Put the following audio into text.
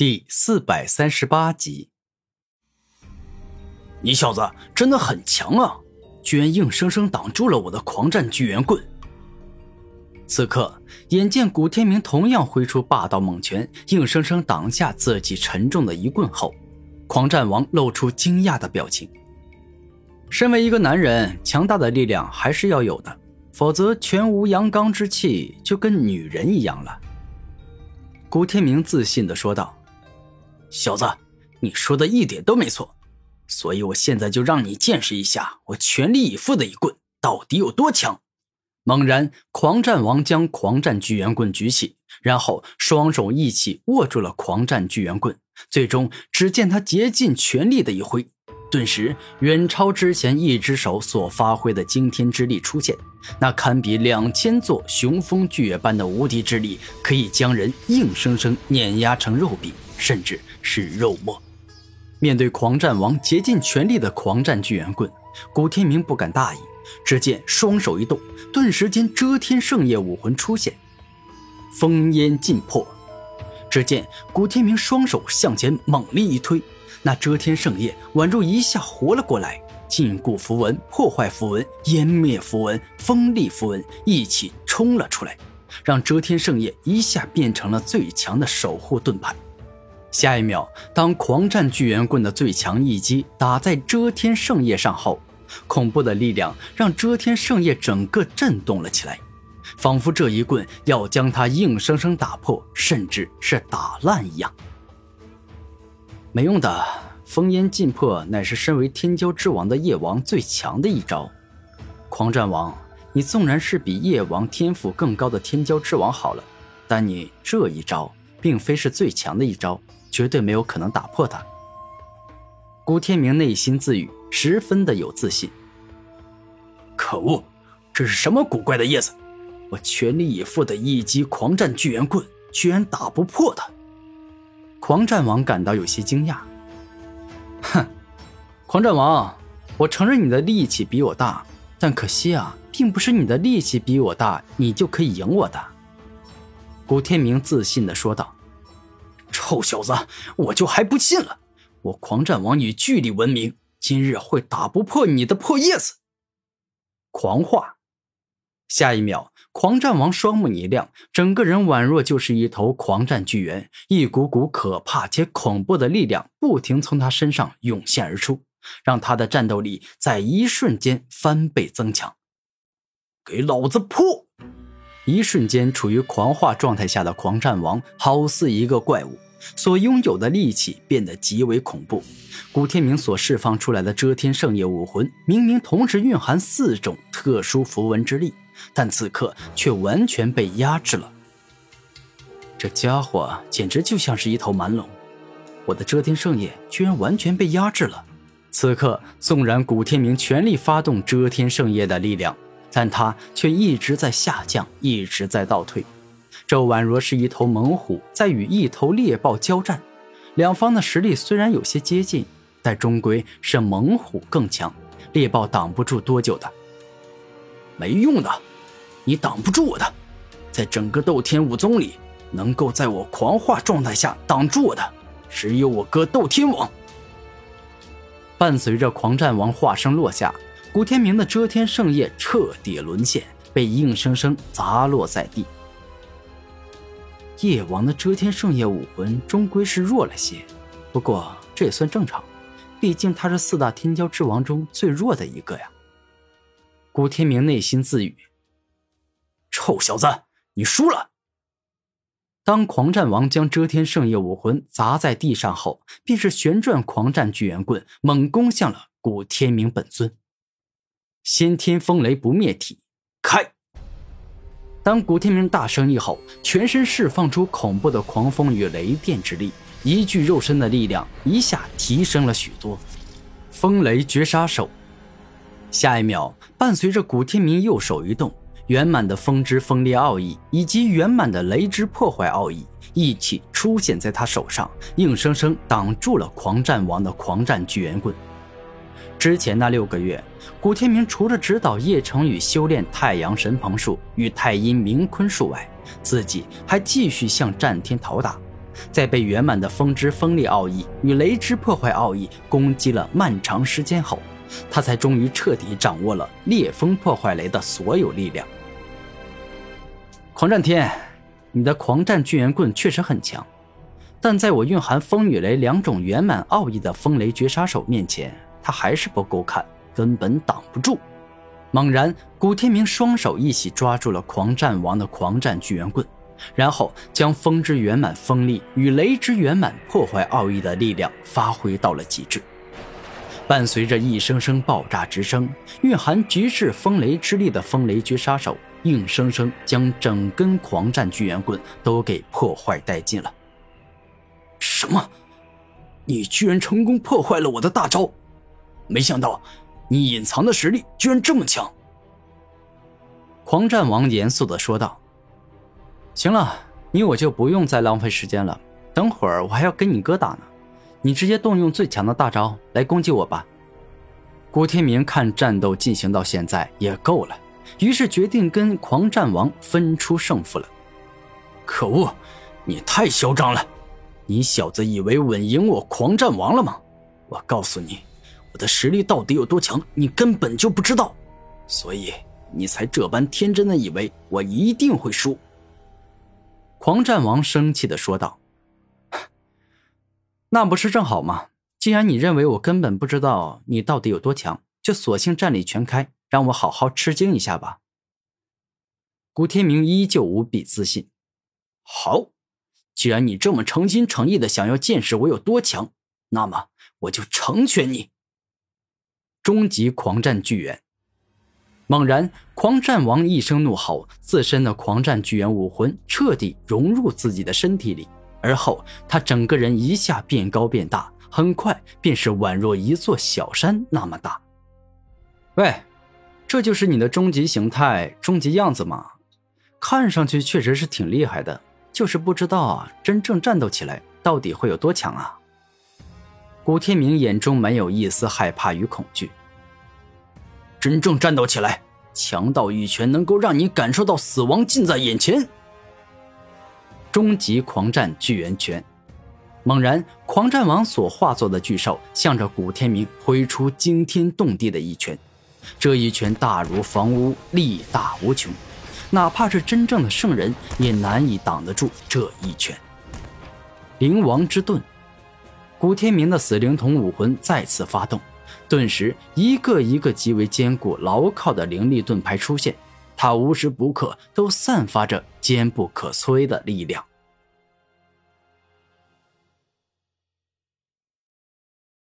第四百三十八集，你小子真的很强啊！居然硬生生挡住了我的狂战巨猿棍。此刻，眼见古天明同样挥出霸道猛拳，硬生生挡下自己沉重的一棍后，狂战王露出惊讶的表情。身为一个男人，强大的力量还是要有的，否则全无阳刚之气，就跟女人一样了。古天明自信的说道。小子，你说的一点都没错，所以我现在就让你见识一下我全力以赴的一棍到底有多强。猛然，狂战王将狂战巨猿棍举起，然后双手一起握住了狂战巨猿棍。最终，只见他竭尽全力的一挥，顿时远超之前一只手所发挥的惊天之力出现，那堪比两千座雄风巨野般的无敌之力，可以将人硬生生碾压成肉饼，甚至。是肉末。面对狂战王竭尽全力的狂战巨猿棍，古天明不敢大意。只见双手一动，顿时间遮天圣夜武魂出现，烽烟尽破。只见古天明双手向前猛力一推，那遮天圣夜宛如一下活了过来，禁锢符文、破坏符文、湮灭符文、锋利符文一起冲了出来，让遮天圣夜一下变成了最强的守护盾牌。下一秒，当狂战巨猿棍的最强一击打在遮天圣叶上后，恐怖的力量让遮天圣叶整个震动了起来，仿佛这一棍要将它硬生生打破，甚至是打烂一样。没用的，烽烟尽破乃是身为天骄之王的夜王最强的一招。狂战王，你纵然是比夜王天赋更高的天骄之王好了，但你这一招并非是最强的一招。绝对没有可能打破他。古天明内心自语，十分的有自信。可恶，这是什么古怪的叶子？我全力以赴的一击狂战巨猿棍，居然打不破他。狂战王感到有些惊讶。哼，狂战王，我承认你的力气比我大，但可惜啊，并不是你的力气比我大，你就可以赢我的。古天明自信的说道。臭小子，我就还不信了！我狂战王以巨力闻名，今日会打不破你的破叶子！狂化！下一秒，狂战王双目一亮，整个人宛若就是一头狂战巨猿，一股股可怕且恐怖的力量不停从他身上涌现而出，让他的战斗力在一瞬间翻倍增强。给老子破！一瞬间，处于狂化状态下的狂战王好似一个怪物，所拥有的力气变得极为恐怖。古天明所释放出来的遮天圣夜武魂，明明同时蕴含四种特殊符文之力，但此刻却完全被压制了。这家伙简直就像是一头蛮龙，我的遮天圣夜居然完全被压制了。此刻，纵然古天明全力发动遮天圣夜的力量。但他却一直在下降，一直在倒退，这宛若是一头猛虎在与一头猎豹交战。两方的实力虽然有些接近，但终归是猛虎更强，猎豹挡不住多久的。没用的，你挡不住我的。在整个斗天武宗里，能够在我狂化状态下挡住我的，只有我哥斗天王。伴随着狂战王话声落下。古天明的遮天圣夜彻底沦陷，被硬生生砸落在地。夜王的遮天圣夜武魂终归是弱了些，不过这也算正常，毕竟他是四大天骄之王中最弱的一个呀。古天明内心自语：“臭小子，你输了。”当狂战王将遮天圣夜武魂砸在地上后，便是旋转狂战巨猿棍猛攻向了古天明本尊。先天风雷不灭体，开！当古天明大声一吼，全身释放出恐怖的狂风与雷电之力，一具肉身的力量一下提升了许多。风雷绝杀手，下一秒，伴随着古天明右手一动，圆满的风之锋利奥义以及圆满的雷之破坏奥义一起出现在他手上，硬生生挡住了狂战王的狂战巨猿棍。之前那六个月，古天明除了指导叶成宇修炼太阳神鹏术与太阴冥坤术外，自己还继续向战天讨打。在被圆满的风之锋利奥义与雷之破坏奥义攻击了漫长时间后，他才终于彻底掌握了烈风破坏雷的所有力量。狂战天，你的狂战巨猿棍确实很强，但在我蕴含风与雷两种圆满奥义的风雷绝杀手面前，他还是不够看，根本挡不住。猛然，古天明双手一起抓住了狂战王的狂战巨猿棍，然后将风之圆满锋利与雷之圆满破坏奥义的力量发挥到了极致。伴随着一声声爆炸之声，蕴含极致风雷之力的风雷绝杀手。硬生生将整根狂战巨猿棍都给破坏殆尽了。什么？你居然成功破坏了我的大招！没想到你隐藏的实力居然这么强！狂战王严肃的说道：“行了，你我就不用再浪费时间了。等会儿我还要跟你哥打呢，你直接动用最强的大招来攻击我吧。”古天明看战斗进行到现在也够了。于是决定跟狂战王分出胜负了。可恶，你太嚣张了！你小子以为稳赢我狂战王了吗？我告诉你，我的实力到底有多强，你根本就不知道，所以你才这般天真的以为我一定会输。狂战王生气的说道：“那不是正好吗？既然你认为我根本不知道你到底有多强，就索性战力全开。”让我好好吃惊一下吧。古天明依旧无比自信。好，既然你这么诚心诚意的想要见识我有多强，那么我就成全你。终极狂战巨猿！猛然，狂战王一声怒吼，自身的狂战巨猿武魂彻底融入自己的身体里，而后他整个人一下变高变大，很快便是宛若一座小山那么大。喂！这就是你的终极形态、终极样子吗？看上去确实是挺厉害的，就是不知道啊，真正战斗起来到底会有多强啊！古天明眼中没有一丝害怕与恐惧。真正战斗起来，强到一拳能够让你感受到死亡近在眼前。终极狂战巨猿拳！猛然，狂战王所化作的巨兽向着古天明挥出惊天动地的一拳。这一拳大如房屋，力大无穷，哪怕是真正的圣人也难以挡得住这一拳。灵王之盾，古天明的死灵童武魂再次发动，顿时一个一个极为坚固牢靠的灵力盾牌出现，它无时不刻都散发着坚不可摧的力量。